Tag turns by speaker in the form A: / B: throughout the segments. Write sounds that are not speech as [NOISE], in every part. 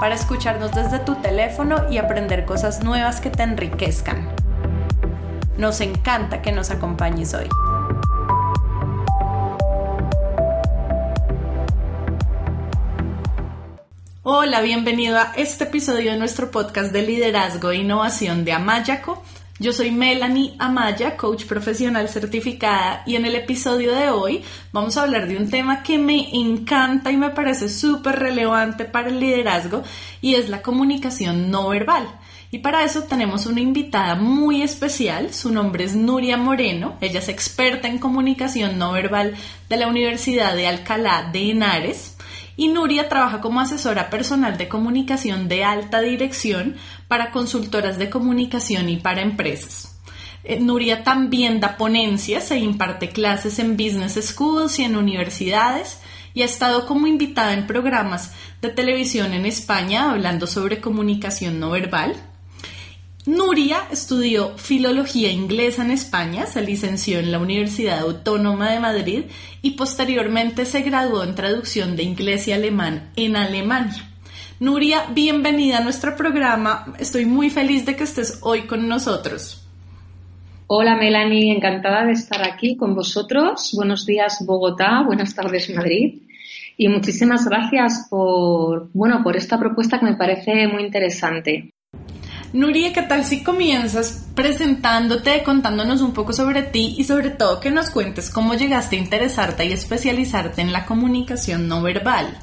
A: para escucharnos desde tu teléfono y aprender cosas nuevas que te enriquezcan. Nos encanta que nos acompañes hoy. Hola, bienvenido a este episodio de nuestro podcast de liderazgo e innovación de Amayaco. Yo soy Melanie Amaya, coach profesional certificada, y en el episodio de hoy vamos a hablar de un tema que me encanta y me parece súper relevante para el liderazgo y es la comunicación no verbal. Y para eso tenemos una invitada muy especial, su nombre es Nuria Moreno, ella es experta en comunicación no verbal de la Universidad de Alcalá de Henares y Nuria trabaja como asesora personal de comunicación de alta dirección para consultoras de comunicación y para empresas. Eh, Nuria también da ponencias e imparte clases en business schools y en universidades y ha estado como invitada en programas de televisión en España hablando sobre comunicación no verbal. Nuria estudió filología inglesa en España, se licenció en la Universidad Autónoma de Madrid y posteriormente se graduó en traducción de inglés y alemán en Alemania. Nuria, bienvenida a nuestro programa. Estoy muy feliz de que estés hoy con nosotros.
B: Hola Melanie, encantada de estar aquí con vosotros. Buenos días Bogotá, buenas tardes Madrid. Y muchísimas gracias por, bueno, por esta propuesta que me parece muy interesante.
A: Nuria, ¿qué tal si comienzas presentándote, contándonos un poco sobre ti y sobre todo que nos cuentes cómo llegaste a interesarte y especializarte en la comunicación no verbal?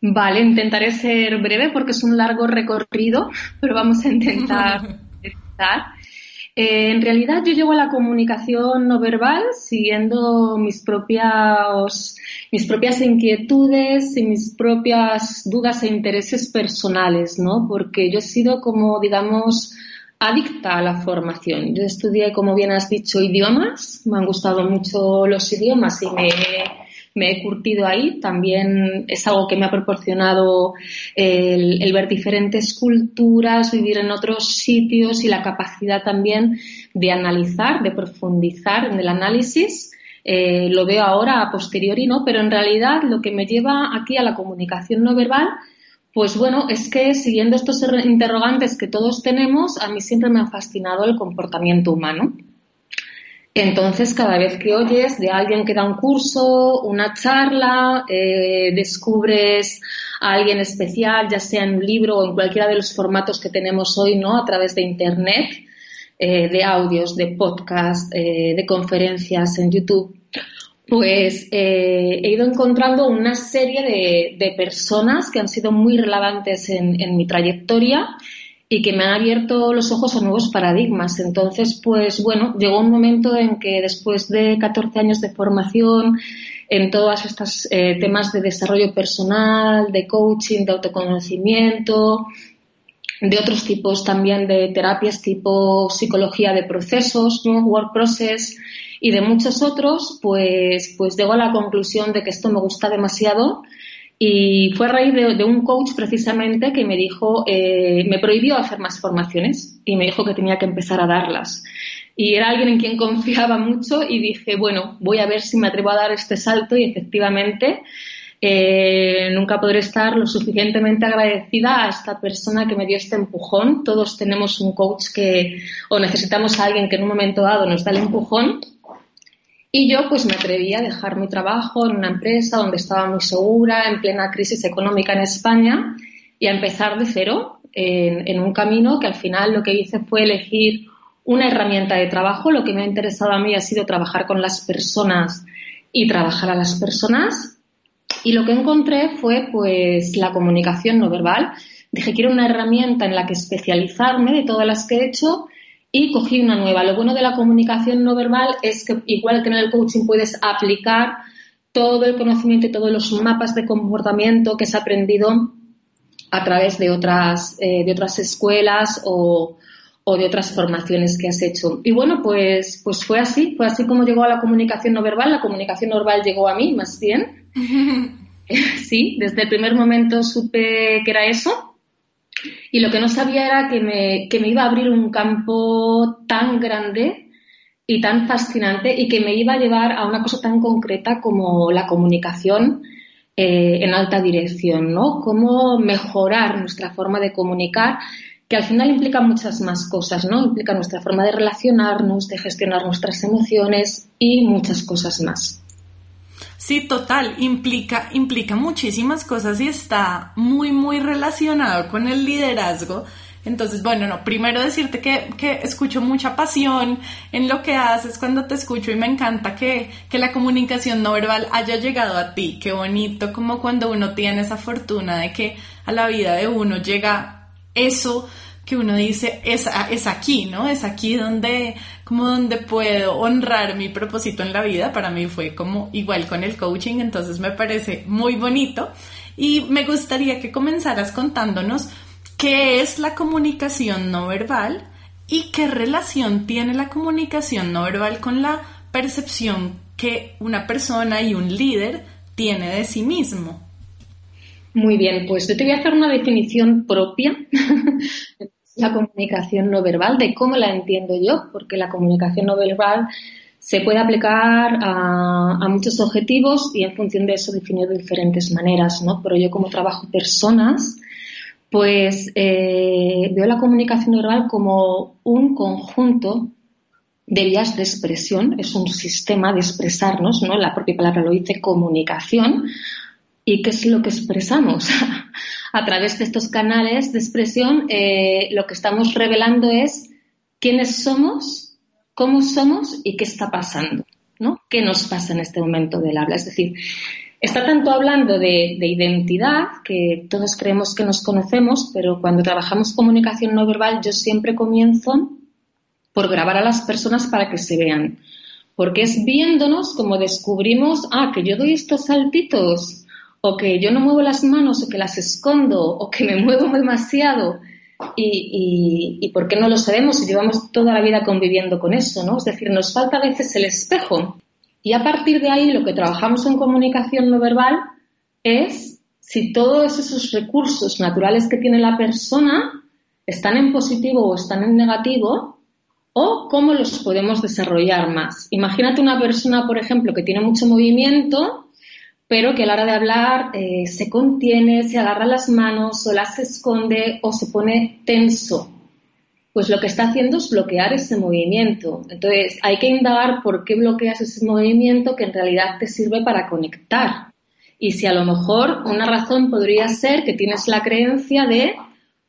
B: Vale, intentaré ser breve porque es un largo recorrido, pero vamos a intentar [LAUGHS] eh, en realidad yo llego a la comunicación no verbal siguiendo mis propias, mis propias inquietudes y mis propias dudas e intereses personales, ¿no? Porque yo he sido como, digamos, adicta a la formación. Yo estudié, como bien has dicho, idiomas. Me han gustado mucho los idiomas y me he curtido ahí. También es algo que me ha proporcionado el, ver diferentes culturas, vivir en otros sitios y la capacidad también de analizar, de profundizar en el análisis. Eh, lo veo ahora a posteriori, ¿no? Pero en realidad lo que me lleva aquí a la comunicación no verbal pues bueno, es que siguiendo estos interrogantes que todos tenemos, a mí siempre me ha fascinado el comportamiento humano. Entonces, cada vez que oyes de alguien que da un curso, una charla, eh, descubres a alguien especial, ya sea en un libro o en cualquiera de los formatos que tenemos hoy, ¿no? A través de Internet, eh, de audios, de podcast, de conferencias en YouTube, pues he ido encontrando una serie de, personas que han sido muy relevantes en, en mi trayectoria y que me han abierto los ojos a nuevos paradigmas. Entonces, pues bueno, llegó un momento en que después de 14 años de formación en todos estos eh, temas de desarrollo personal, de coaching, de autoconocimiento, de otros tipos también de terapias tipo psicología de procesos, ¿no? work process y de muchos otros, pues, pues llego a la conclusión de que esto me gusta demasiado y fue a raíz de, un coach precisamente que me dijo, eh, me prohibió hacer más formaciones y me dijo que tenía que empezar a darlas. Y era alguien en quien confiaba mucho y dije, bueno, voy a ver si me atrevo a dar este salto y efectivamente eh, nunca podré estar lo suficientemente agradecida a esta persona que me dio este empujón. Todos tenemos un coach que, o necesitamos a alguien que en un momento dado nos da el empujón y yo pues me atreví a dejar mi trabajo en una empresa donde estaba muy segura, en plena crisis económica en España, y a empezar de cero en, un camino que al final lo que hice fue elegir una herramienta de trabajo. Lo que me ha interesado a mí ha sido trabajar con las personas y trabajar a las personas. Y lo que encontré fue pues la comunicación no verbal. Dije, quiero una herramienta en la que especializarme de todas las que he hecho y cogí una nueva. Lo bueno de la comunicación no verbal es que igual que en el coaching puedes aplicar todo el conocimiento y todos los mapas de comportamiento que has aprendido a través de otras, eh, de otras escuelas o, o, de otras formaciones que has hecho. Y bueno, pues, pues fue así, fue así como llegó a la comunicación no verbal. La comunicación no verbal llegó a mí, más bien. [LAUGHS] [LAUGHS] sí, desde el primer momento supe que era eso. Y lo que no sabía era que me, que me iba a abrir un campo tan grande y tan fascinante y que me iba a llevar a una cosa tan concreta como la comunicación eh, en alta dirección, ¿no? Cómo mejorar nuestra forma de comunicar, que al final implica muchas más cosas, ¿no? Implica nuestra forma de relacionarnos, de gestionar nuestras emociones y muchas cosas más.
A: Sí, total, implica, implica muchísimas cosas y está muy, muy relacionado con el liderazgo entonces, bueno, no, primero decirte que, que, escucho mucha pasión en lo que haces cuando te escucho y me encanta que, que la comunicación no verbal haya llegado a ti. Qué bonito como cuando uno tiene esa fortuna de que a la vida de uno llega eso que uno dice es, es aquí, ¿no? Es aquí donde, como donde puedo honrar mi propósito en la vida. Para mí fue como igual con el coaching, entonces me parece muy bonito. Y me gustaría que comenzaras contándonos qué es la comunicación no verbal y qué relación tiene la comunicación no verbal con la percepción que una persona y un líder tiene de sí mismo.
B: Muy bien, pues yo te voy a hacer una definición propia la comunicación no verbal, de cómo la entiendo yo, porque la comunicación no verbal se puede aplicar a, muchos objetivos y en función de eso definir de diferentes maneras, ¿no? Pero yo como trabajo personas, pues eh, veo la comunicación verbal como un conjunto de vías de expresión, es un sistema de expresarnos, ¿no? La propia palabra lo dice comunicación. ¿Y qué es lo que expresamos? [LAUGHS] A través de estos canales de expresión, eh, lo que estamos revelando es quiénes somos, cómo somos y qué está pasando, ¿no? ¿Qué nos pasa en este momento del habla? Es decir, Está tanto hablando de, identidad, que todos creemos que nos conocemos, pero cuando trabajamos comunicación no verbal yo siempre comienzo por grabar a las personas para que se vean. Porque es viéndonos como descubrimos, ah, que yo doy estos saltitos, o que yo no muevo las manos, o que las escondo, o que me [LAUGHS] muevo demasiado. Y, y, y, por qué no lo sabemos si llevamos toda la vida conviviendo con eso, ¿no? Es decir, nos falta a veces el espejo. Y a partir de ahí lo que trabajamos en comunicación no verbal es si todos esos recursos naturales que tiene la persona están en positivo o están en negativo o cómo los podemos desarrollar más. Imagínate una persona, por ejemplo, que tiene mucho movimiento, pero que a la hora de hablar eh, se contiene, se agarra las manos o las esconde o se pone tenso pues lo que está haciendo es bloquear ese movimiento. Entonces, hay que indagar por qué bloqueas ese movimiento que en realidad te sirve para conectar. Y si a lo mejor una razón podría ser que tienes la creencia de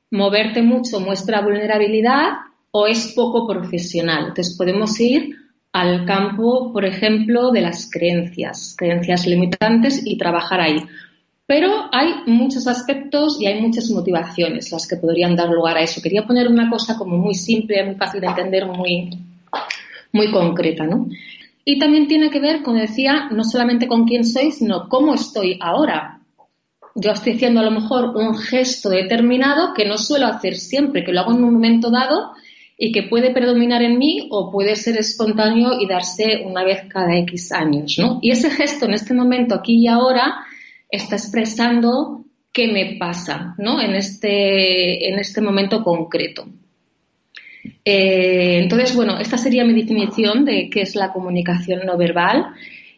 B: moverte mucho muestra vulnerabilidad o es poco profesional. Entonces, podemos ir al campo, por ejemplo, de las creencias, creencias limitantes y trabajar ahí. Pero hay muchos aspectos y hay muchas motivaciones las que podrían dar lugar a eso. Quería poner una cosa como muy simple, muy fácil de entender, muy, muy concreta, ¿no? Y también tiene que ver, como decía, no solamente con quién soy, sino cómo estoy ahora. Yo estoy haciendo a lo mejor un gesto determinado que no suelo hacer siempre, que lo hago en un momento dado y que puede predominar en mí o puede ser espontáneo y darse una vez cada X años, ¿no? Y ese gesto en este momento, aquí y ahora, está expresando qué me pasa ¿no? en, este, en este momento concreto. Eh, entonces, bueno, esta sería mi definición de qué es la comunicación no verbal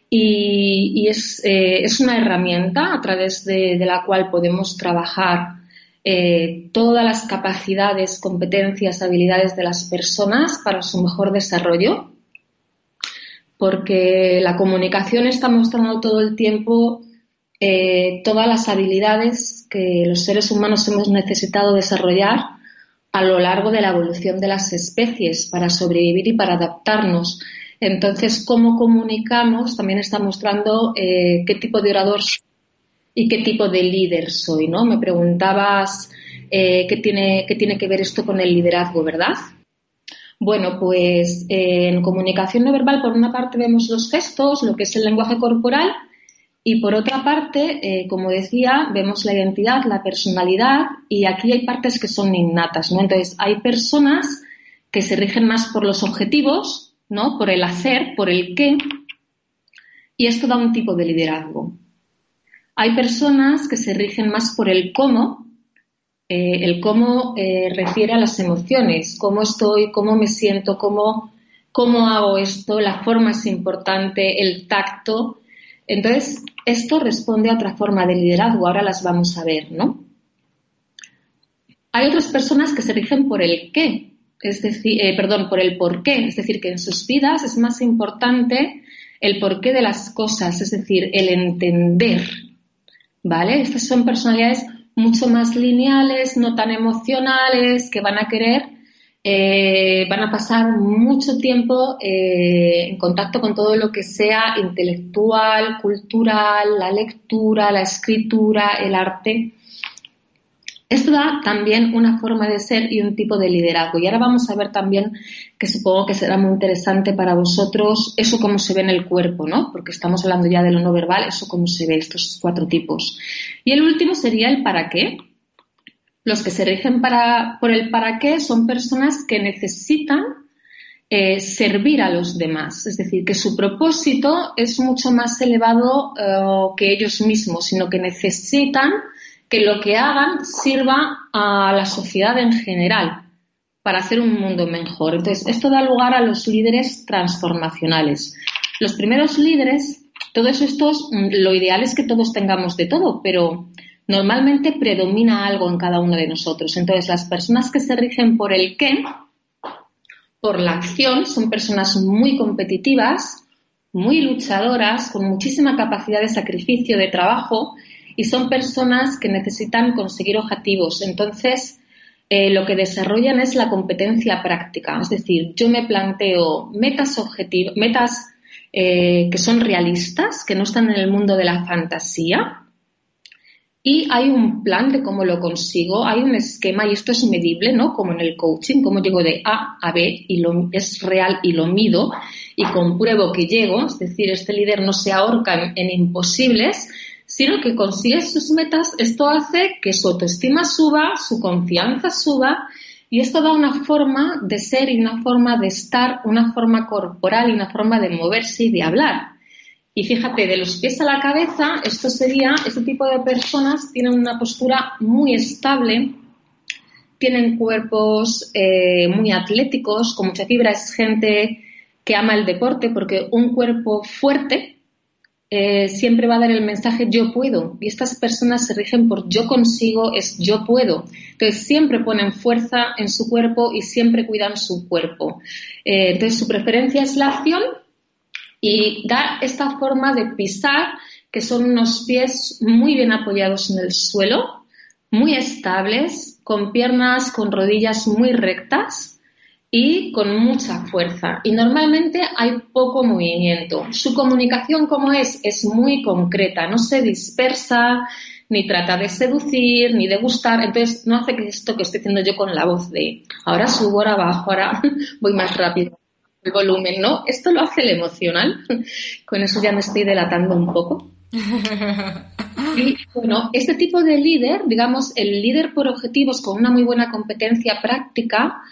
B: y, eh, es, una herramienta a través de, la cual podemos trabajar eh, todas las capacidades, competencias, habilidades de las personas para su mejor desarrollo, porque la comunicación está mostrando todo el tiempo eh, todas las habilidades que los seres humanos hemos necesitado desarrollar a lo largo de la evolución de las especies para sobrevivir y para adaptarnos. Entonces, cómo comunicamos también está mostrando eh, qué tipo de orador y qué tipo de líder soy, ¿no? Me preguntabas eh, qué, tiene, qué tiene que ver esto con el liderazgo, ¿verdad? Bueno, pues en comunicación no verbal, por una parte vemos los gestos, lo que es el lenguaje corporal, Y por otra parte, eh, como decía, vemos la identidad, la personalidad y aquí hay partes que son innatas, ¿no? Entonces, hay personas que se rigen más por los objetivos, ¿no? Por el hacer, por el qué, y esto da un tipo de liderazgo. Hay personas que se rigen más por el cómo, eh, el cómo eh, refiere a las emociones, cómo estoy, cómo me siento, cómo, cómo hago esto, la forma es importante, el tacto. Entonces, esto responde a otra forma de liderazgo, ahora las vamos a ver, ¿no? Hay otras personas que se rigen por el qué, es decir, eh, perdón, por el por qué, es decir, que en sus vidas es más importante el porqué de las cosas, es decir, el entender, ¿vale? Estas son personalidades mucho más lineales, no tan emocionales, que van a querer, eh, van a pasar mucho tiempo eh, en contacto con todo lo que sea intelectual, cultural, la lectura, la escritura, el arte. Esto da también una forma de ser y un tipo de liderazgo. Y ahora vamos a ver también, que supongo que será muy interesante para vosotros, eso cómo se ve en el cuerpo, ¿no? Porque estamos hablando ya de lo no verbal, eso cómo se ve, estos cuatro tipos. Y el último sería el para qué. Los que se rigen por el para qué son personas que necesitan eh, servir a los demás. Es decir, que su propósito es mucho más elevado eh, que ellos mismos, sino que necesitan que lo que hagan sirva a la sociedad en general para hacer un mundo mejor. Entonces, esto da lugar a los líderes transformacionales. Los primeros líderes, todos estos, mm, lo ideal es que todos tengamos de todo, pero normalmente predomina algo en cada uno de nosotros. Entonces, las personas que se rigen por el qué, por la acción, son personas muy competitivas, muy luchadoras, con muchísima capacidad de sacrificio, de trabajo y son personas que necesitan conseguir objetivos. Entonces, eh, lo que desarrollan es la competencia práctica, es decir, yo me planteo metas metas eh, que son realistas, que no están en el mundo de la fantasía, y hay un plan de cómo lo consigo, hay un esquema y esto es medible, ¿no? Como en el coaching, cómo llego de A a B y lo, es real y lo mido y compruebo que llego, es decir, este líder no se ahorca en imposibles, sino que consigue sus metas, esto hace que su autoestima suba, su confianza suba y esto da una forma de ser y una forma de estar, una forma corporal y una forma de moverse y de hablar. Y fíjate, de los pies a la cabeza, esto sería, este tipo de personas tienen una postura muy estable, tienen cuerpos eh, muy atléticos, con mucha fibra, es gente que ama el deporte porque un cuerpo fuerte eh, siempre va a dar el mensaje yo puedo y estas personas se rigen por yo consigo, es yo puedo. Entonces siempre ponen fuerza en su cuerpo y siempre cuidan su cuerpo. Eh, entonces su preferencia es la acción y da esta forma de pisar que son unos pies muy bien apoyados en el suelo, muy estables, con piernas, con rodillas muy rectas y con mucha fuerza. Y normalmente hay poco movimiento. Su comunicación, como es, es muy concreta, no se dispersa, ni trata de seducir, ni de gustar. Entonces, no hace que esto que estoy haciendo yo con la voz de ahora subo, ahora bajo, ahora [LAUGHS] voy más rápido. El volumen, ¿no? Esto lo hace el emocional. [LAUGHS] Con eso ya me estoy delatando un poco. [LAUGHS] Y bueno, este tipo de líder, digamos, el líder por objetivos con una muy buena competencia práctica,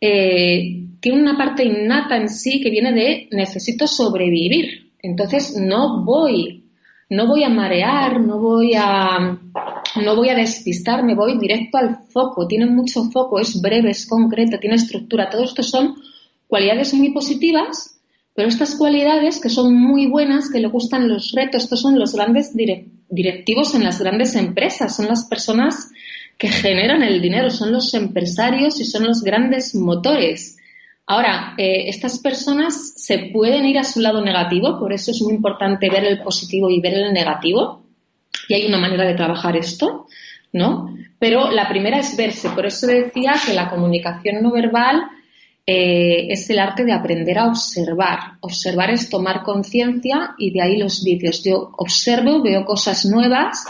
B: eh, tiene una parte innata en sí que viene de necesito sobrevivir. Entonces no voy, no voy a marear, no voy a, no voy a despistar, me voy directo al foco. Tiene mucho foco, es breve, es concreto, tiene estructura. Todo esto son cualidades muy positivas, pero estas cualidades que son muy buenas, que le gustan los retos, estos son los grandes directivos en las grandes empresas, son las personas que generan el dinero, son los empresarios y son los grandes motores. Ahora, eh, estas personas se pueden ir a su lado negativo, por eso es muy importante ver el positivo y ver el negativo. Y hay una manera de trabajar esto, ¿no? Pero la primera es verse. Por eso decía que la comunicación no verbal eh, es el arte de aprender a observar. Observar es tomar conciencia y de ahí los vídeos. Yo observo, veo cosas nuevas,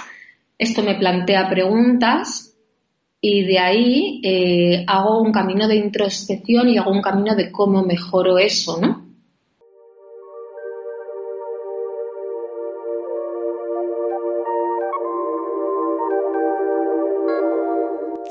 B: esto me plantea preguntas y de ahí eh, hago un camino de introspección y hago un camino de cómo mejoro eso, ¿no?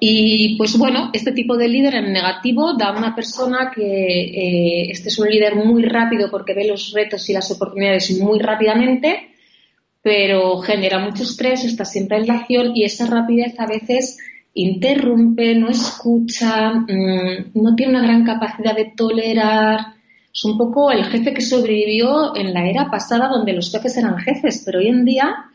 B: Y pues bueno, este tipo de líder en negativo da a una persona que eh, este es un líder muy rápido porque ve los retos y las oportunidades muy rápidamente, pero genera mucho estrés, está siempre en la acción y esa rapidez a veces interrumpe, no escucha, mm, no tiene una gran capacidad de tolerar. Es un poco el jefe que sobrevivió en la era pasada donde los jefes eran jefes, pero hoy en día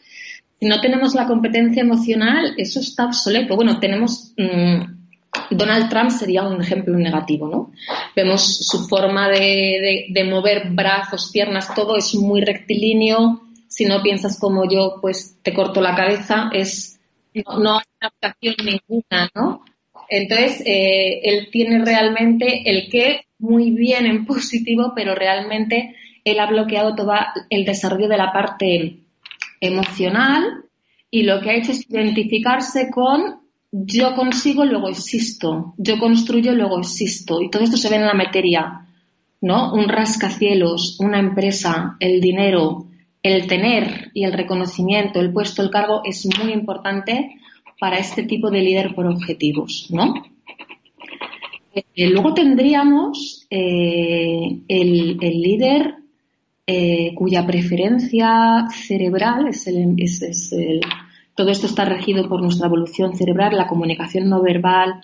B: si no tenemos la competencia emocional, eso está obsoleto. Bueno, tenemos. Mm, Donald Trump sería un ejemplo negativo, ¿no? Vemos su forma de, mover brazos, piernas, todo es muy rectilíneo. Si no piensas como yo, pues te corto la cabeza. Es no, hay adaptación ninguna, ¿no? Entonces, eh, él tiene realmente el qué muy bien en positivo, pero realmente él ha bloqueado todo el desarrollo de la parte emocional y lo que ha hecho es identificarse con yo consigo, luego existo, yo construyo, luego existo. Y todo esto se ve en la materia, ¿no? Un rascacielos, una empresa, el dinero, el tener y el reconocimiento, el puesto, el cargo es muy importante para este tipo de líder por objetivos, ¿no? Eh, luego tendríamos eh, el, el, líder eh, cuya preferencia cerebral es el, es, el, todo esto está regido por nuestra evolución cerebral, la comunicación no verbal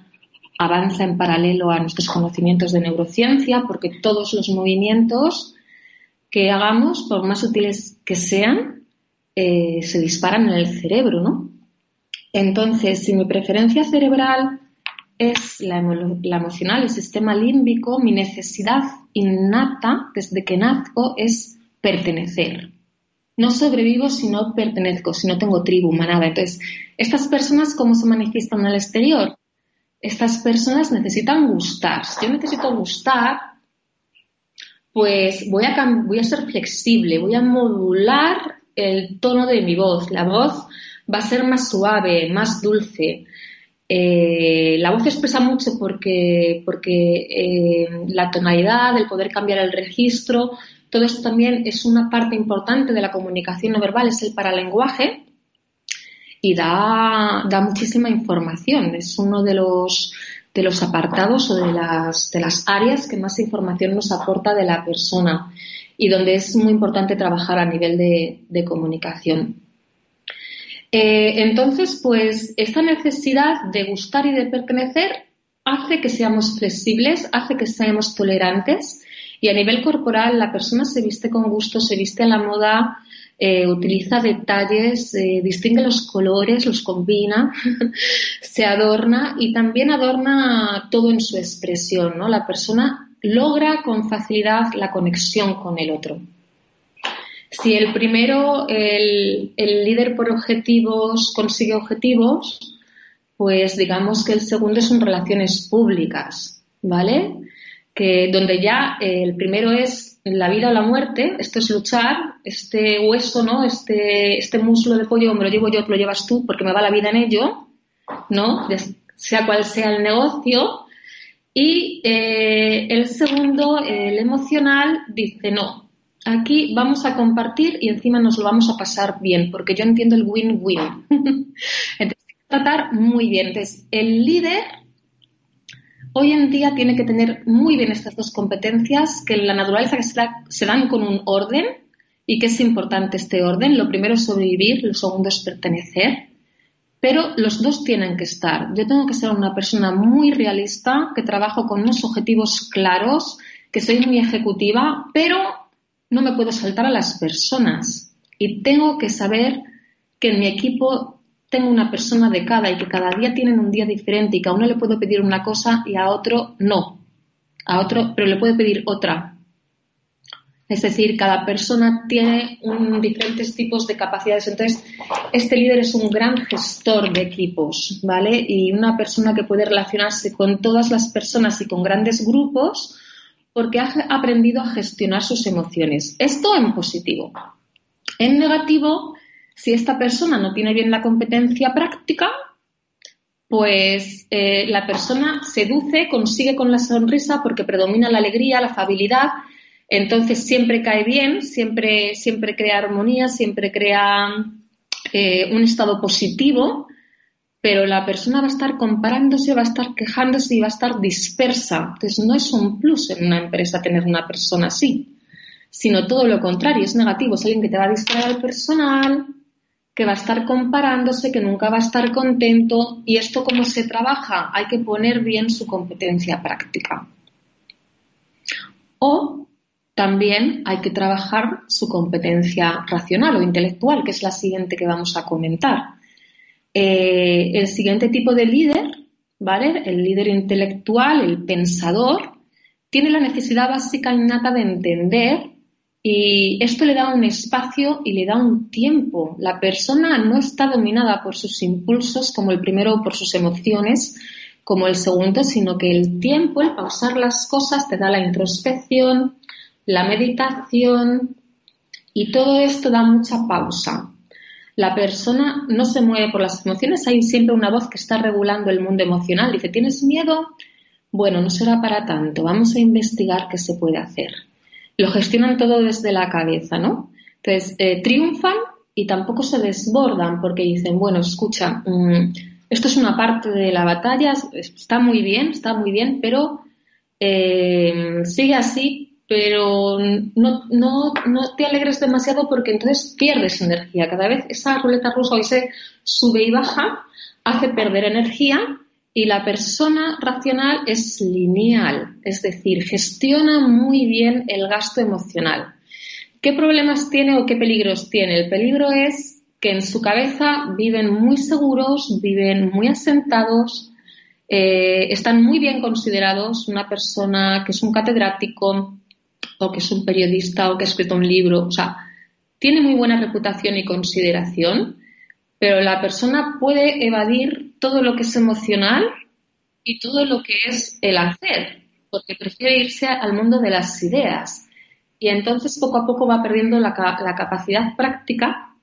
B: avanza en paralelo a nuestros conocimientos de neurociencia, porque todos los movimientos que hagamos, por más útiles que sean, eh, se disparan en el cerebro, ¿no? Entonces, si mi preferencia cerebral es la, emocional, el sistema límbico, mi necesidad innata desde que nazco es pertenecer. No sobrevivo si no pertenezco, si no tengo tribu, manada. Entonces, estas personas, ¿cómo se manifiestan el exterior? Estas personas necesitan gustar. Si yo necesito gustar, pues voy a, voy a ser flexible, voy a modular el tono de mi voz. La voz va a ser más suave, más dulce. Eh, la voz expresa mucho porque, porque eh, la tonalidad, el poder cambiar el registro, todo esto también es una parte importante de la comunicación no verbal, es el paralenguaje y da, da muchísima información. Es uno de los, de los apartados o de las, de las áreas que más información nos aporta de la persona y donde es muy importante trabajar a nivel de comunicación. Eh, entonces, pues esta necesidad de gustar y de pertenecer hace que seamos flexibles, hace que seamos tolerantes y a nivel corporal la persona se viste con gusto, se viste a la moda, eh, utiliza detalles, eh, distingue los colores, los combina, [LAUGHS] se adorna y también adorna todo en su expresión, ¿no? La persona logra con facilidad la conexión con el otro. Si el primero, el, líder por objetivos consigue objetivos, pues digamos que el segundo son relaciones públicas, ¿vale? Que donde ya el primero es la vida o la muerte, esto es luchar, este hueso, ¿no? Este, este muslo de pollo me lo llevo yo, te lo llevas tú, porque me va la vida en ello, ¿no? Sea cual sea el negocio. Y eh, el segundo, el emocional, dice, no, aquí vamos a compartir y encima nos lo vamos a pasar bien, porque yo entiendo el win-win. [LAUGHS] Entonces, tratar muy bien. Entonces, el líder hoy en día tiene que tener muy bien estas dos competencias que en la naturaleza se dan con un orden y que es importante este orden. Lo primero es sobrevivir, lo segundo es pertenecer. Pero los dos tienen que estar. Yo tengo que ser una persona muy realista, que trabajo con unos objetivos claros, que soy muy ejecutiva, pero no me puedo saltar a las personas y tengo que saber que en mi equipo tengo una persona de cada y que cada día tienen un día diferente y que a uno le puedo pedir una cosa y a otro no. A otro, pero le puedo pedir otra. Es decir, cada persona tiene diferentes tipos de capacidades. Entonces, este líder es un gran gestor de equipos, ¿vale? Y una persona que puede relacionarse con todas las personas y con grandes grupos porque ha aprendido a gestionar sus emociones. Esto en positivo. En negativo, si esta persona no tiene bien la competencia práctica, pues eh, la persona seduce, consigue con la sonrisa porque predomina la alegría, la afabilidad, entonces siempre cae bien, siempre, siempre crea armonía, siempre crea eh, un estado positivo, pero la persona va a estar comparándose, va a estar quejándose y va a estar dispersa. Entonces no es un plus en una empresa tener una persona así, sino todo lo contrario, es negativo, es alguien que te va a distraer al personal, que va a estar comparándose, que nunca va a estar contento. ¿Y esto cómo se trabaja? Hay que poner bien su competencia práctica. O también hay que trabajar su competencia racional o intelectual, que es la siguiente que vamos a comentar. Eh, el siguiente tipo de líder, ¿vale? El líder intelectual, el pensador, tiene la necesidad básica innata de entender y esto le da un espacio y le da un tiempo. La persona no está dominada por sus impulsos como el primero por sus emociones como el segundo, sino que el tiempo, el pausar las cosas, te da la introspección, la meditación y todo esto da mucha pausa. La persona no se mueve por las emociones, hay siempre una voz que está regulando el mundo emocional. Dice, ¿tienes miedo? Bueno, no será para tanto, vamos a investigar qué se puede hacer lo gestionan todo desde la cabeza, ¿no? Entonces, eh, triunfan y tampoco se desbordan porque dicen, bueno, escucha, mm, esto es una parte de la batalla, está muy bien, está muy bien, pero eh, sigue así, pero no, te alegres demasiado porque entonces pierdes energía. Cada vez esa ruleta rusa o ese sube y baja hace perder energía y la persona racional es lineal, es decir, gestiona muy bien el gasto emocional. ¿Qué problemas tiene o qué peligros tiene? El peligro es que en su cabeza viven muy seguros, viven muy asentados, eh, están muy bien considerados. Una persona que es un catedrático o que es un periodista o que ha escrito un libro, o sea, tiene muy buena reputación y consideración, pero la persona puede evadir todo lo que es emocional y todo lo que es el hacer, porque prefiere irse al mundo de las ideas. Y entonces poco a poco va perdiendo la, capacidad práctica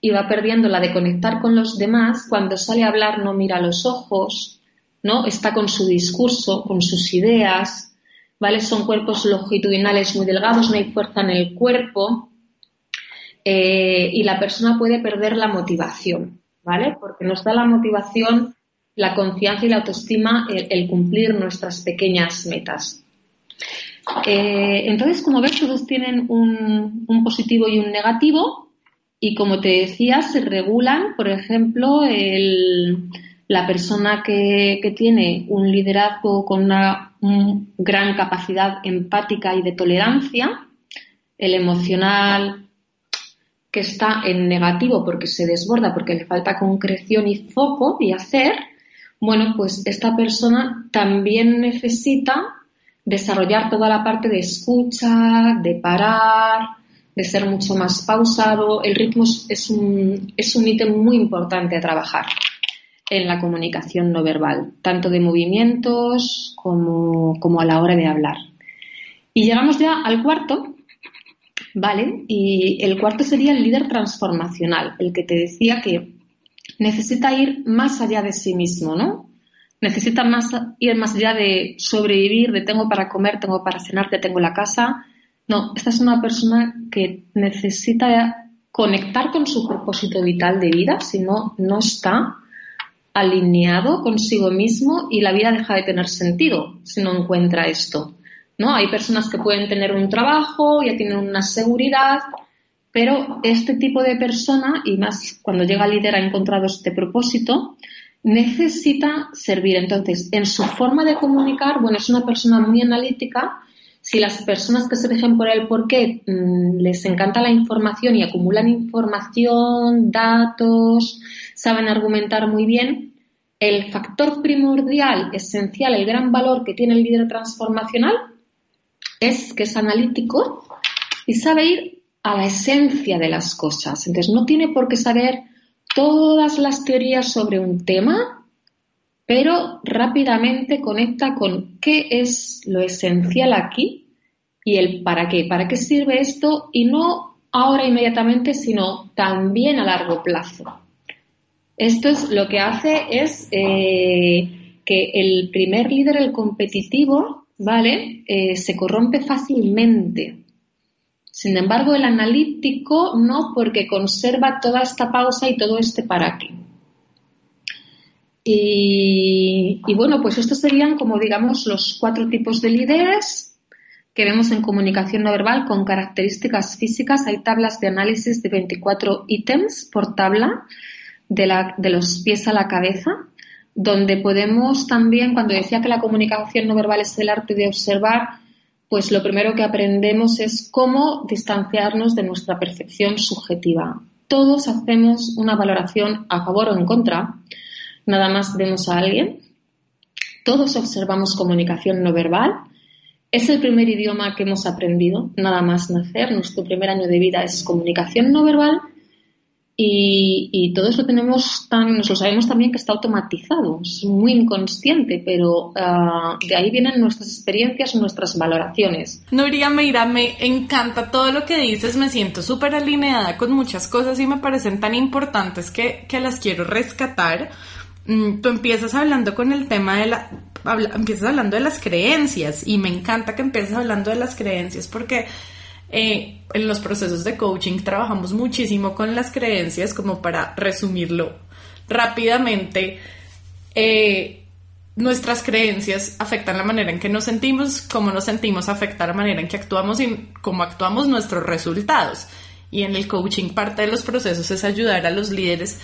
B: y va perdiendo la de conectar con los demás. Cuando sale a hablar no mira los ojos, ¿no? Está con su discurso, con sus ideas, ¿vale? Son cuerpos longitudinales muy delgados, no hay fuerza en el cuerpo eh, y la persona puede perder la motivación, ¿vale? Porque nos da la motivación, la confianza y la autoestima el, cumplir nuestras pequeñas metas. Eh, entonces, como ves, todos tienen un, positivo y un negativo y como te decía, se regulan, por ejemplo, la persona que, que, tiene un liderazgo con una gran capacidad empática y de tolerancia, el emocional que está en negativo porque se desborda, porque le falta concreción y foco y hacer, bueno, pues esta persona también necesita desarrollar toda la parte de escucha, de parar, de ser mucho más pausado. El ritmo es un, es un ítem muy importante a trabajar en la comunicación no verbal, tanto de movimientos como, como a la hora de hablar. Y llegamos ya al cuarto, ¿vale? Y el cuarto sería el líder transformacional, el que te decía que necesita ir más allá de sí mismo, ¿no? Necesita ir más allá de sobrevivir, de tengo para comer, tengo para cenar, te tengo la casa. No, esta es una persona que necesita conectar con su propósito vital de vida, si no, no está alineado consigo mismo y la vida deja de tener sentido si no encuentra esto. ¿no? Hay personas que pueden tener un trabajo, ya tienen una seguridad, pero este tipo de persona, y más cuando llega líder ha encontrado este propósito, necesita servir. Entonces, en su forma de comunicar, bueno, es una persona muy analítica. Si las personas que se dejen por el por qué mm, les encanta la información y acumulan información, datos, saben argumentar muy bien, el factor primordial, esencial, el gran valor que tiene el líder transformacional es que es analítico y sabe ir a la esencia de las cosas. Entonces, no tiene por qué saber todas las teorías sobre un tema, pero rápidamente conecta con qué es lo esencial aquí y el para qué, para qué sirve esto y no ahora inmediatamente, sino también a largo plazo. Esto es lo que hace es eh, que el primer líder, el competitivo, ¿vale? Eh, se corrompe fácilmente. Sin embargo, el analítico no, porque conserva toda esta pausa y todo este para qué. Y, bueno, pues estos serían como digamos los cuatro tipos de líderes que vemos en comunicación no verbal con características físicas. Hay tablas de análisis de 24 ítems por tabla de, los pies a la cabeza, donde podemos también, cuando decía que la comunicación no verbal es el arte de observar, pues lo primero que aprendemos es cómo distanciarnos de nuestra percepción subjetiva. Todos hacemos una valoración a favor o en contra nada más vemos a alguien. Todos observamos comunicación no verbal. Es el primer idioma que hemos aprendido, nada más nacer. Nuestro primer año de vida es comunicación no verbal y, y todo eso tenemos tan, nos lo sabemos también que está automatizado, es muy inconsciente, pero ah, de ahí vienen nuestras experiencias, nuestras valoraciones.
A: Nuria Meira, me encanta todo lo que dices, me siento súper alineada con muchas cosas y me parecen tan importantes que, que las quiero rescatar. Mm, tú empiezas hablando con el tema de la... empiezas hablando de las creencias y me encanta que empieces hablando de las creencias porque eh, en los procesos de coaching trabajamos muchísimo con las creencias como para resumirlo rápidamente. Eh, nuestras creencias afectan la manera en que nos sentimos, cómo nos sentimos afecta la manera en que actuamos y cómo actuamos nuestros resultados. Y en el coaching parte de los procesos es ayudar a los líderes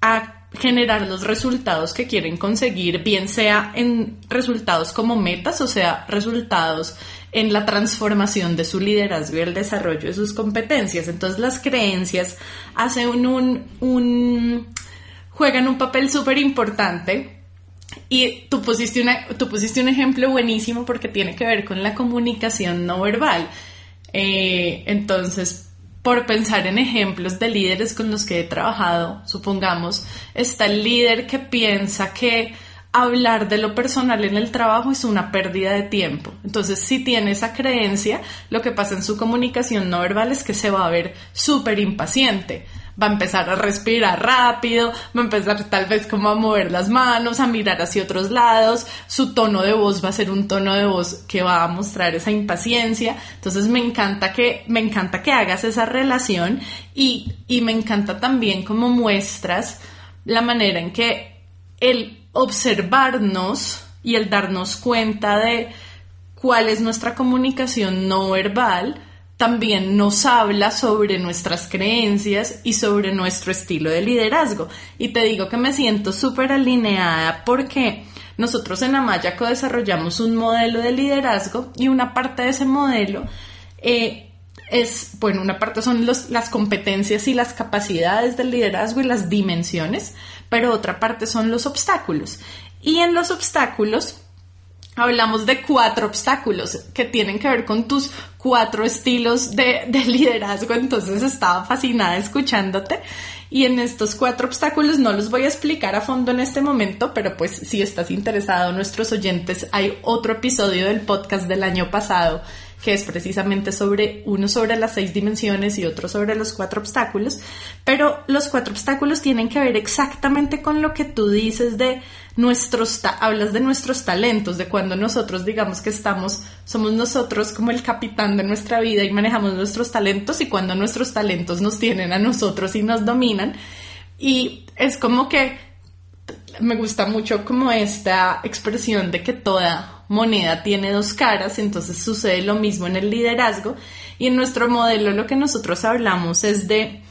A: a generar los resultados que quieren conseguir, bien sea en resultados como metas, o sea, resultados en la transformación de su liderazgo y el desarrollo de sus competencias. Entonces las creencias hacen un, un juegan un papel súper importante y tú pusiste, una, tú pusiste un ejemplo buenísimo porque tiene que ver con la comunicación no verbal. Eh, entonces, por pensar en ejemplos de líderes con los que he trabajado, supongamos, está el líder que piensa que hablar de lo personal en el trabajo es una pérdida de tiempo. Entonces, si tiene esa creencia, lo que pasa en su comunicación no verbal es que se va a ver súper impaciente va a empezar a respirar rápido, va a empezar tal vez como a mover las manos, a mirar hacia otros lados, su tono de voz va a ser un tono de voz que va a mostrar esa impaciencia. Entonces me encanta que, me encanta que hagas esa relación y, y me encanta también cómo muestras la manera en que el observarnos y el darnos cuenta de cuál es nuestra comunicación no verbal, también nos habla sobre nuestras creencias y sobre nuestro estilo de liderazgo. Y te digo que me siento súper alineada porque nosotros en Amayaco desarrollamos un modelo de liderazgo y una parte de ese modelo eh, es, bueno, una parte son las competencias y las capacidades del liderazgo y las dimensiones, pero otra parte son los obstáculos. Y en los obstáculos hablamos de cuatro obstáculos que tienen que ver con tus cuatro estilos de, liderazgo, entonces estaba fascinada escuchándote. Y en estos cuatro obstáculos no los voy a explicar a fondo en este momento, pero pues si estás interesado, nuestros oyentes, hay otro episodio del podcast del año pasado que es precisamente sobre uno sobre las seis dimensiones y otro sobre los cuatro obstáculos, pero los cuatro obstáculos tienen que ver exactamente con lo que tú dices de nuestros, hablas de nuestros talentos, de cuando nosotros digamos que estamos, somos nosotros como el capitán de nuestra vida y manejamos nuestros talentos y cuando nuestros talentos nos tienen a nosotros y nos dominan. Y es como que me gusta mucho como esta expresión de que toda moneda tiene dos caras, entonces sucede lo mismo en el liderazgo y en nuestro modelo lo que nosotros hablamos es de,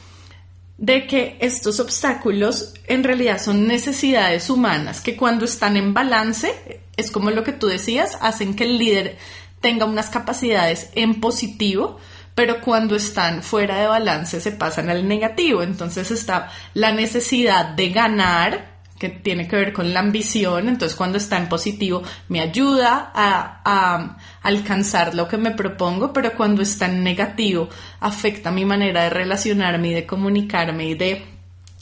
A: de que estos obstáculos en realidad son necesidades humanas que cuando están en balance, es como lo que tú decías, hacen que el líder tenga unas capacidades en positivo, pero cuando están fuera de balance se pasan al negativo. Entonces está la necesidad de ganar, que tiene que ver con la ambición, entonces cuando está en positivo me ayuda a, alcanzar lo que me propongo, pero cuando está en negativo afecta mi manera de relacionarme y de comunicarme y de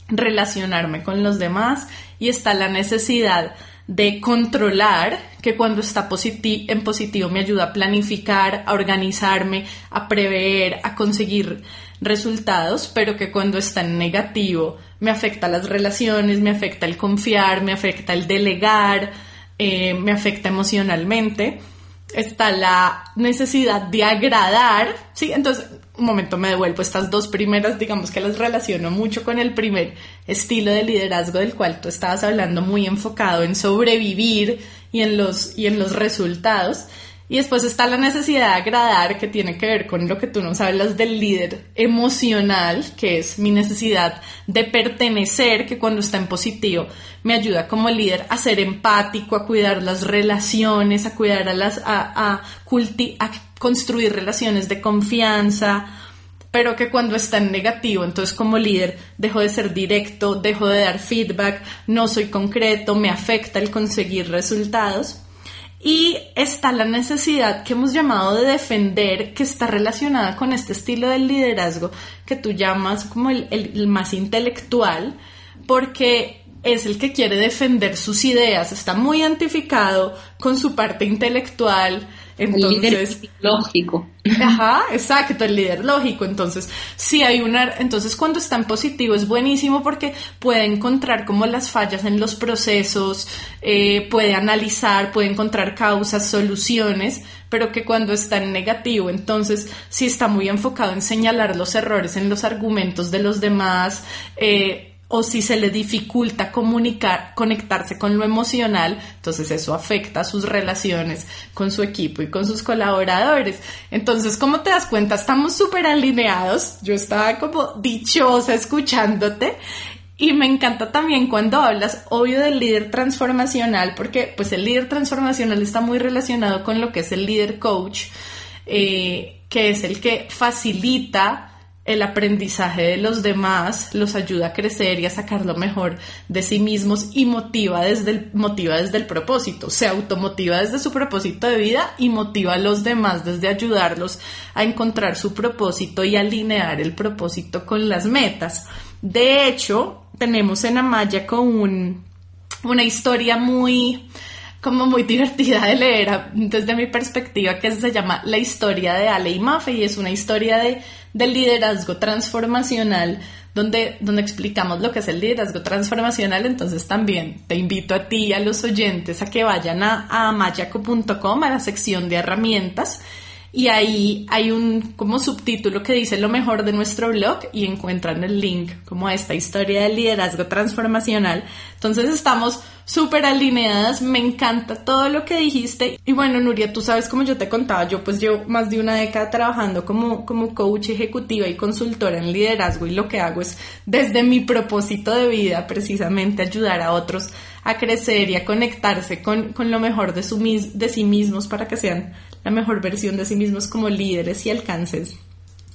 A: relacionarme con los demás y está la necesidad de controlar, que cuando está en positivo me ayuda a planificar, a organizarme, a prever, a conseguir resultados, pero que cuando está en negativo me afecta las relaciones, me afecta el confiar, me afecta el delegar, eh, me afecta emocionalmente. Está la necesidad de agradar, ¿sí? Entonces, un momento me devuelvo. Estas dos primeras, digamos que las relaciono mucho con el primer estilo de liderazgo del cual tú estabas hablando, muy enfocado en sobrevivir y en los, y en los resultados. Y después está la necesidad de agradar, que tiene que ver con lo que tú nos hablas del líder emocional, que es mi necesidad de pertenecer, que cuando está en positivo me ayuda como líder a ser empático, a cuidar las relaciones, a cuidar a las, a, a, a construir relaciones de confianza, pero que cuando está en negativo, entonces como líder dejo de ser directo, dejo de dar feedback, no soy concreto, me afecta el conseguir resultados. Y está la necesidad que hemos llamado de defender, que está relacionada con este estilo del liderazgo que tú llamas como el, el, más intelectual, porque es el que quiere defender sus ideas, está muy identificado con su parte intelectual, entonces,
B: el líder lógico.
A: Ajá, exacto, el líder lógico. Entonces, si hay una, entonces cuando está en positivo es buenísimo porque puede encontrar como las fallas en los procesos, eh, puede analizar, puede encontrar causas, soluciones, pero que cuando está en negativo, entonces si está muy enfocado en señalar los errores en los argumentos de los demás, eh, o si se le dificulta comunicar, conectarse con lo emocional, entonces eso afecta sus relaciones con su equipo y con sus colaboradores. Entonces, como te das cuenta, estamos súper alineados. Yo estaba como dichosa escuchándote. Y me encanta también cuando hablas, obvio, del líder transformacional, porque pues el líder transformacional está muy relacionado con lo que es el líder coach, eh, que es el que facilita el aprendizaje de los demás los ayuda a crecer y a sacar lo mejor de sí mismos y motiva desde el, motiva desde el propósito, se automotiva desde su propósito de vida y motiva a los demás desde ayudarlos a encontrar su propósito y alinear el propósito con las metas. De hecho, tenemos en Amaya con una historia muy como muy divertida de leer desde mi perspectiva que se llama La historia de Ale y Mafe y es una historia de del liderazgo transformacional, donde, donde explicamos lo que es el liderazgo transformacional. Entonces también te invito a ti y a los oyentes a que vayan a, a mayaco.com, a la sección de herramientas, y ahí hay un como subtítulo que dice lo mejor de nuestro blog y encuentran el link como a esta historia del liderazgo transformacional. Entonces estamos súper alineadas, me encanta todo lo que dijiste. Y bueno, Nuria, tú sabes como yo te contaba, yo pues llevo más de una década trabajando como, como coach ejecutiva y consultora en liderazgo y lo que hago es desde mi propósito de vida precisamente ayudar a otros a crecer y a conectarse con, con lo mejor de, su, de sí mismos para que sean la mejor versión de sí mismos como líderes y alcancen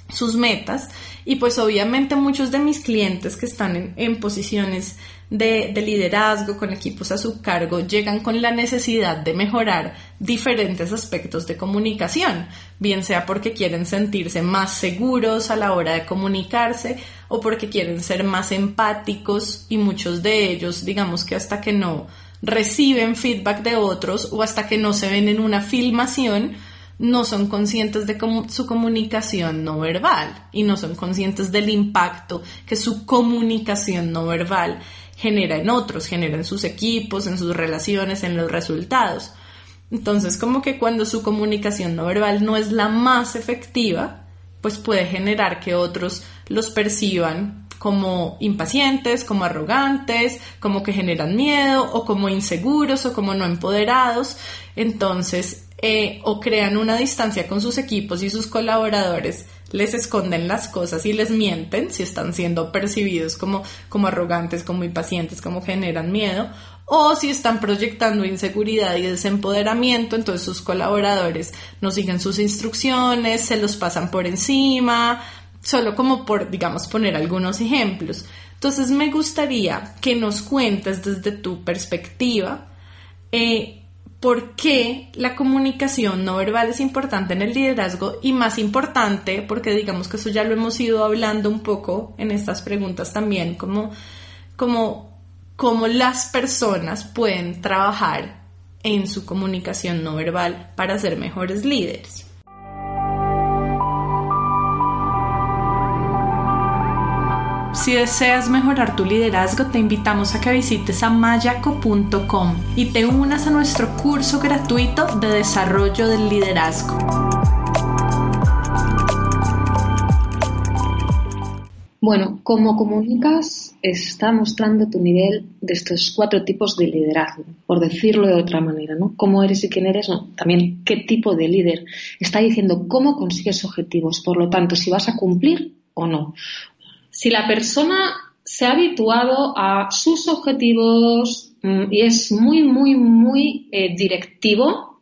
A: sus metas. Y pues obviamente muchos de mis clientes que están en, posiciones de, de, liderazgo, con equipos a su cargo, llegan con la necesidad de mejorar diferentes aspectos de comunicación, bien sea porque quieren sentirse más seguros a la hora de comunicarse o porque quieren ser más empáticos y muchos de ellos, digamos que hasta que no reciben feedback de otros o hasta que no se ven en una filmación, no son conscientes de su comunicación no verbal y no son conscientes del impacto que su comunicación no verbal genera en otros, genera en sus equipos, en sus relaciones, en los resultados. Entonces, como que cuando su comunicación no verbal no es la más efectiva, pues puede generar que otros los perciban como impacientes, como arrogantes, como que generan miedo o como inseguros o como no empoderados. Entonces, eh, o crean una distancia con sus equipos y sus colaboradores, les esconden las cosas y les mienten si están siendo percibidos como, como arrogantes, como impacientes, como generan miedo, o si están proyectando inseguridad y desempoderamiento, entonces sus colaboradores no siguen sus instrucciones, se los pasan por encima, solo como por, digamos, poner algunos ejemplos. Entonces me gustaría que nos cuentes desde tu perspectiva eh, por qué la comunicación no verbal es importante en el liderazgo y más importante, porque digamos que eso ya lo hemos ido hablando un poco en estas preguntas también, como, como cómo las personas pueden trabajar en su comunicación no verbal para ser mejores líderes. Si deseas mejorar tu liderazgo, te invitamos a que visites amayaco.com y te unas a nuestro curso gratuito de desarrollo del liderazgo.
B: Bueno, como comunicas está mostrando tu nivel de estos cuatro tipos de liderazgo, por decirlo de otra manera, ¿no? ¿Cómo eres y quién eres? También qué tipo de líder. Está diciendo cómo consigues objetivos, por lo tanto, si vas a cumplir o no. Si la persona se ha habituado a sus objetivos mm, y es muy, muy, muy eh, directivo,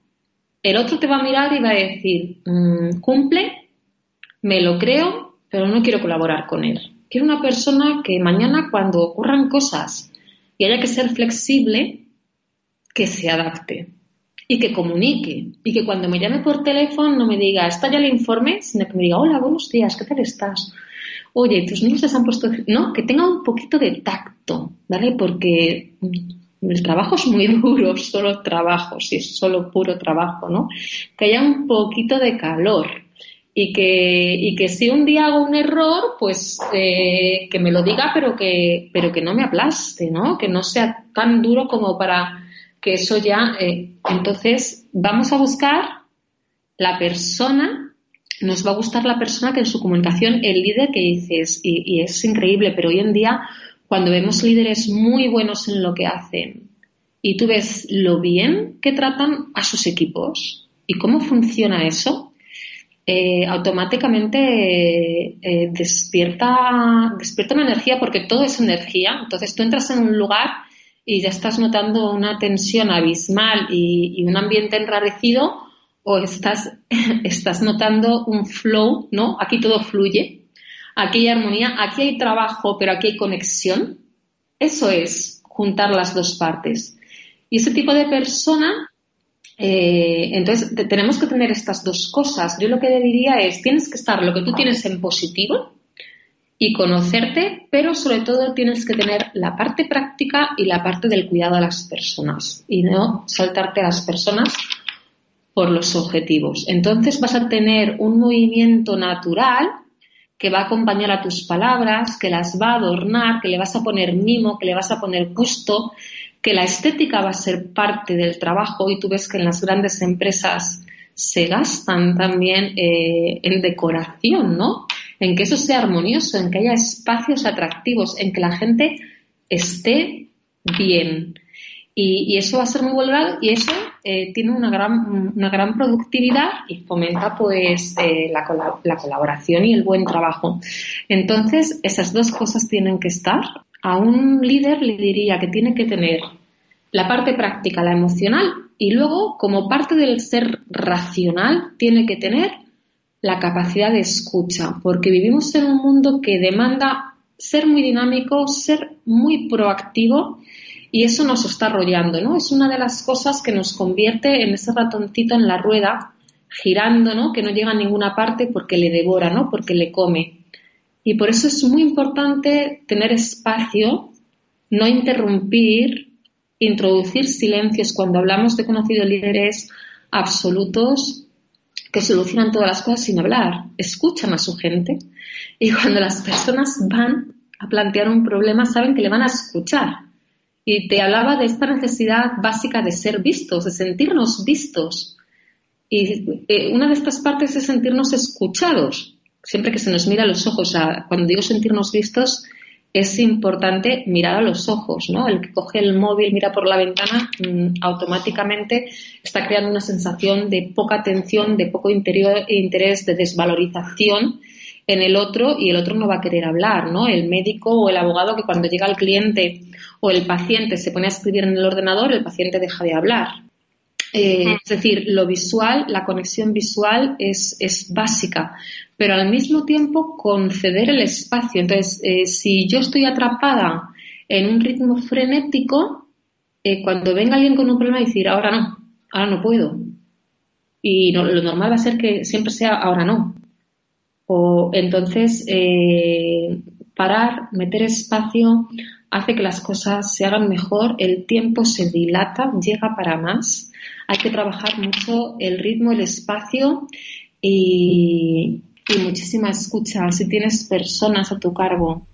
B: el otro te va a mirar y va a decir, mm, cumple, me lo creo, pero no quiero colaborar con él. Quiero una persona que mañana cuando ocurran cosas y haya que ser flexible, que se adapte y que comunique y que cuando me llame por teléfono no me diga, está ya el informe, sino que me diga, hola, buenos días, ¿qué tal estás? Oye, tus niños se han puesto, no, que tenga un poquito de tacto, ¿vale? Porque el trabajo es muy [LAUGHS] duro, solo trabajo, si es solo puro trabajo, ¿no? Que haya un poquito de calor y que, y que si un día hago un error, pues eh, que me lo diga, pero que, pero que no me aplaste, ¿no? Que no sea tan duro como para que eso ya. Eh, entonces, vamos a buscar la persona nos va a gustar la persona que en su comunicación, el líder que dices, y, es increíble, pero hoy en día, cuando vemos líderes muy buenos en lo que hacen y tú ves lo bien que tratan a sus equipos y cómo funciona eso, eh, automáticamente eh, despierta, despierta una energía porque todo es energía. Entonces tú entras en un lugar y ya estás notando una tensión abismal y un ambiente enrarecido o estás, [LAUGHS] estás notando un flow, ¿no? Aquí todo fluye, aquí hay armonía, aquí hay trabajo, pero aquí hay conexión. Eso es juntar las dos partes. Y ese tipo de persona, eh, entonces tenemos que tener estas dos cosas. Yo lo que diría es, tienes que estar lo que tú tienes en positivo y conocerte, pero sobre todo tienes que tener la parte práctica y la parte del cuidado a las personas y no saltarte a las personas por los objetivos. Entonces vas a tener un movimiento natural que va a acompañar a tus palabras, que las va a adornar, que le vas a poner mimo, que le vas a poner gusto, que la estética va a ser parte del trabajo y tú ves que en las grandes empresas se gastan también eh, en decoración, ¿no? En que eso sea armonioso, en que haya espacios atractivos, en que la gente esté bien. Y, eso va a ser muy valorado y eso eh, tiene una gran, una gran productividad y fomenta pues eh, la, la, colaboración y el buen trabajo. Entonces, esas dos cosas tienen que estar. A un líder le diría que tiene que tener la parte práctica, la emocional, y luego, como parte del ser racional, tiene que tener la capacidad de escucha, porque vivimos en un mundo que demanda ser muy dinámico, ser muy proactivo y eso nos está arrollando, ¿no? Es una de las cosas que nos convierte en ese ratoncito en la rueda, girando, ¿no? Que no llega a ninguna parte porque le devora, ¿no? Porque le come. Y por eso es muy importante tener espacio, no interrumpir, introducir silencios cuando hablamos de conocidos líderes absolutos que solucionan todas las cosas sin hablar, escuchan a su gente y cuando las personas van a plantear un problema saben que le van a escuchar y te hablaba de esta necesidad básica de ser vistos, de sentirnos vistos. Y eh, una de estas partes es sentirnos escuchados, siempre que se nos mira a los ojos. cuando digo sentirnos vistos, es importante mirar a los ojos, ¿no? El que coge el móvil, mira por la ventana, mm, automáticamente está creando una sensación de poca atención, de poco interior, interés, de desvalorización en el otro y el otro no va a querer hablar, ¿no? El médico o el abogado que cuando llega el cliente o el paciente se pone a escribir en el ordenador, el paciente deja de hablar. Eh, es decir, lo visual, la conexión visual es, es, básica, pero al mismo tiempo conceder el espacio. Entonces, eh, si yo estoy atrapada en un ritmo frenético, eh, cuando venga alguien con un problema, decir, ahora no, ahora no puedo. Y lo normal va a ser que siempre sea ahora no. O entonces parar, meter espacio, hace que las cosas se hagan mejor, el tiempo se dilata, llega para más. Hay que trabajar mucho el ritmo, el espacio y, muchísima escucha. Si tienes personas a tu cargo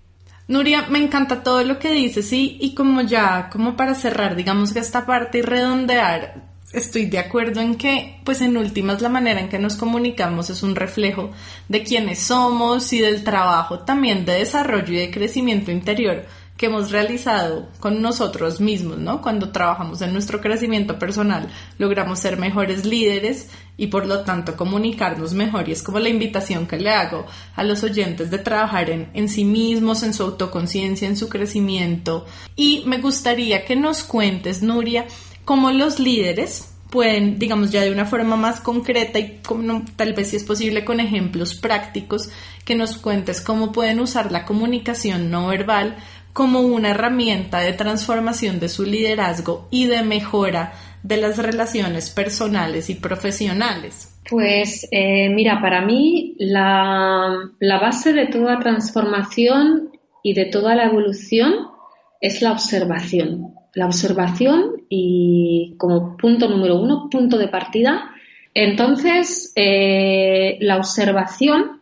A: Nuria, me encanta todo lo que dices y, y como ya, como para cerrar, digamos que esta parte y redondear, estoy de acuerdo en que, pues en últimas, la manera en que nos comunicamos es un reflejo de quiénes somos y del trabajo también de desarrollo y de crecimiento interior que hemos realizado con nosotros mismos, ¿no? Cuando trabajamos en nuestro crecimiento personal, logramos ser mejores líderes y por lo tanto comunicarnos mejor. Y es como la invitación que le hago a los oyentes de trabajar en, en sí mismos, en su autoconciencia, en su crecimiento. Y me gustaría que nos cuentes, Nuria, cómo los líderes pueden, digamos, ya de una forma más concreta y como, tal vez si es posible con ejemplos prácticos, que nos cuentes cómo pueden usar la comunicación no verbal como una herramienta de transformación de su liderazgo y de mejora de las relaciones personales y profesionales?
B: Pues eh, mira, para mí la, la base de toda transformación y de toda la evolución es la observación. La observación y como punto número uno, punto de partida. Entonces, eh, la observación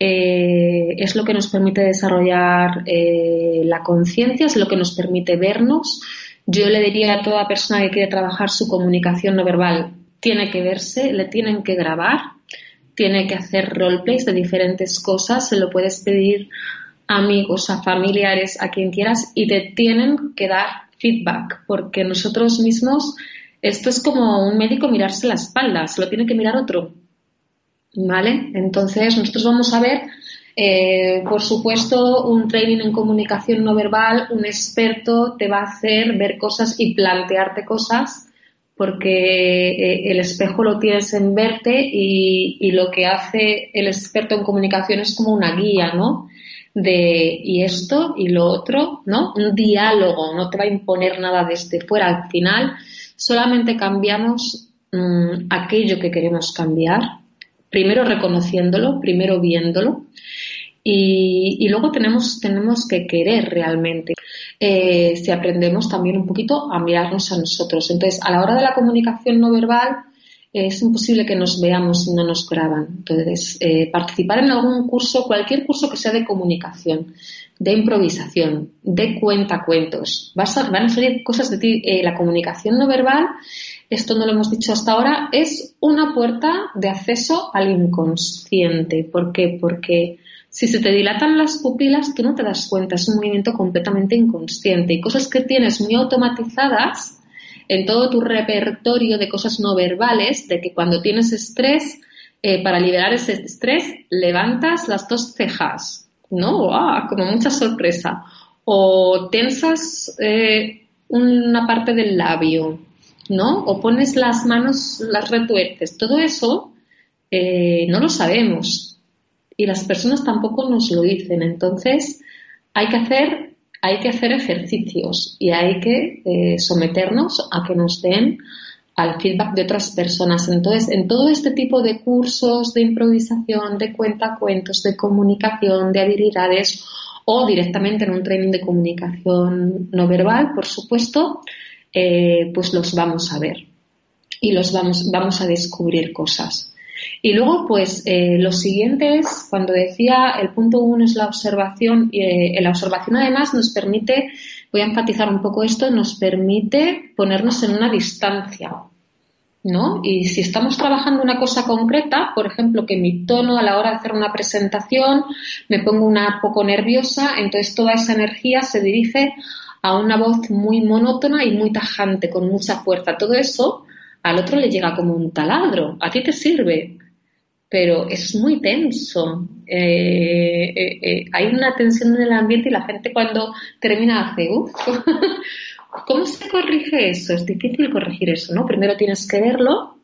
B: eh, es lo que nos permite desarrollar eh, la conciencia, es lo que nos permite vernos. Yo le diría a toda persona que quiere trabajar su comunicación no verbal, tiene que verse, le tienen que grabar, tiene que hacer roleplays de diferentes cosas, se lo puedes pedir a amigos, a familiares, a quien quieras y te tienen que dar feedback, porque nosotros mismos, esto es como un médico mirarse la espalda, se lo tiene que mirar otro. ¿Vale? Entonces, nosotros vamos a ver, eh, por supuesto, un training en comunicación no verbal, un experto te va a hacer ver cosas y plantearte cosas, porque eh, el espejo lo tienes en verte y, y, lo que hace el experto en comunicación es como una guía, ¿no? De y esto y lo otro, ¿no? Un diálogo, no te va a imponer nada desde fuera. Al final, solamente cambiamos mmm, aquello que queremos cambiar primero reconociéndolo, primero viéndolo y, luego tenemos, tenemos que querer realmente. Eh, si aprendemos también un poquito a mirarnos a nosotros. Entonces, a la hora de la comunicación no verbal, es imposible que nos veamos si no nos graban. Entonces, eh, participar en algún curso, cualquier curso que sea de comunicación, de improvisación, de cuentacuentos, vas a, van a salir cosas de ti. Eh, la comunicación no verbal esto no lo hemos dicho hasta ahora, es una puerta de acceso al inconsciente. ¿Por qué? Porque si se te dilatan las pupilas, tú no te das cuenta, es un movimiento completamente inconsciente y cosas que tienes muy automatizadas en todo tu repertorio de cosas no verbales, de que cuando tienes estrés, eh, para liberar ese estrés, levantas las dos cejas, ¿no? ¡Ah! Como mucha sorpresa. O tensas eh, una parte del labio, ¿no? O pones las manos, las retuerces. Todo eso eh, no lo sabemos y las personas tampoco nos lo dicen. Entonces hay que hacer, hay que hacer ejercicios y hay que eh, someternos a que nos den al feedback de otras personas. Entonces, en todo este tipo de cursos de improvisación, de cuentacuentos, de comunicación, de habilidades o directamente en un training de comunicación no verbal, por supuesto, eh, pues los vamos a ver y los vamos, vamos a descubrir cosas. Y luego, pues, eh, lo siguiente es, cuando decía el punto uno es la observación, y eh, la observación además nos permite, voy a enfatizar un poco esto, nos permite ponernos en una distancia, ¿no? Y si estamos trabajando una cosa concreta, por ejemplo, que mi tono a la hora de hacer una presentación me pongo una poco nerviosa, entonces toda esa energía se dirige a una voz muy monótona y muy tajante, con mucha fuerza. Todo eso al otro le llega como un taladro. A ti te sirve, pero es muy tenso. Eh, eh, eh, hay una tensión en el ambiente y la gente cuando termina hace, uff, [LAUGHS] ¿cómo se corrige eso? Es difícil corregir eso, ¿no? Primero tienes que verlo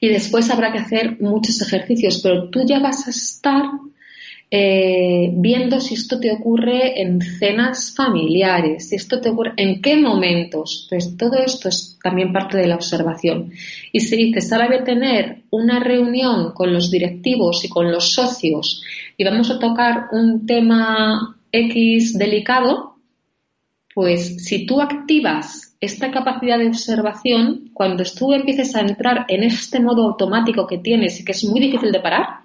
B: y después habrá que hacer muchos ejercicios, pero tú ya vas a estar eh, viendo si esto te ocurre en cenas familiares, si esto te ocurre, en qué momentos. Pues todo esto es también parte de la observación. Y si dices, ahora voy a tener una reunión con los directivos y con los socios y vamos a tocar un tema X delicado, Pues si tú activas esta capacidad de observación, cuando tú empieces a entrar en este modo automático que tienes y que es muy difícil de parar,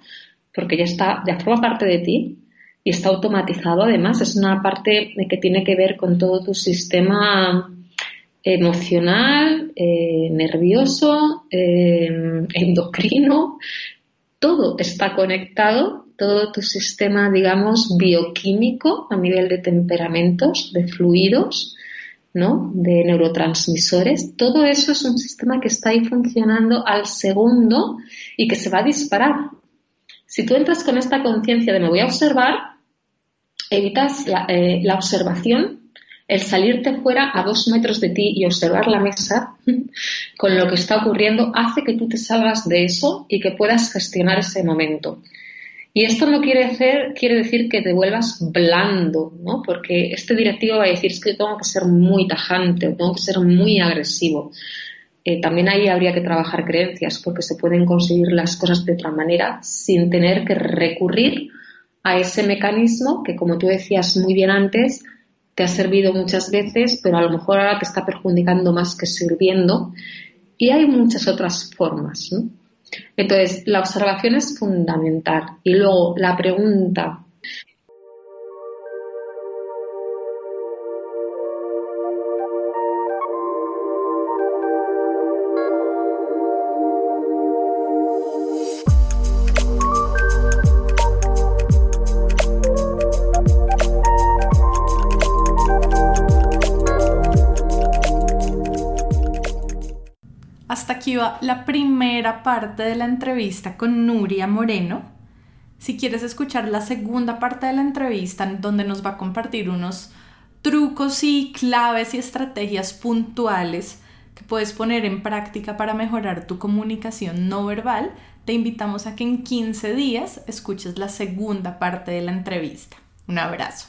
B: porque ya está, ya forma parte de ti y está automatizado además, es una parte que tiene que ver con todo tu sistema emocional, eh, nervioso, eh, endocrino, todo está conectado, todo tu sistema, digamos, bioquímico a nivel de temperamentos, de fluidos, ¿no? de neurotransmisores, todo eso es un sistema que está ahí funcionando al segundo y que se va a disparar. Si tú entras con esta conciencia de me voy a observar, evitas la, eh, la observación el salirte fuera a dos metros de ti y observar la mesa [LAUGHS] con lo que está ocurriendo hace que tú te salgas de eso y que puedas gestionar ese momento. Y esto no quiere, decir que te vuelvas blando, ¿no? Porque este directivo va a decir que tengo que ser muy tajante o tengo que ser muy agresivo. Eh, también ahí habría que trabajar creencias porque se pueden conseguir las cosas de otra manera sin tener que recurrir a ese mecanismo que, como tú decías muy bien antes, te ha servido muchas veces, pero a lo mejor ahora te está perjudicando más que sirviendo. Y hay muchas otras formas. Entonces, la observación es fundamental. Y luego, la pregunta
A: la primera parte de la entrevista con Nuria Moreno. Si quieres escuchar la segunda parte de la entrevista, donde nos va a compartir unos trucos y claves y estrategias puntuales que puedes poner en práctica para mejorar tu comunicación no verbal, te invitamos a que en 15 días escuches la segunda parte de la entrevista. Un abrazo.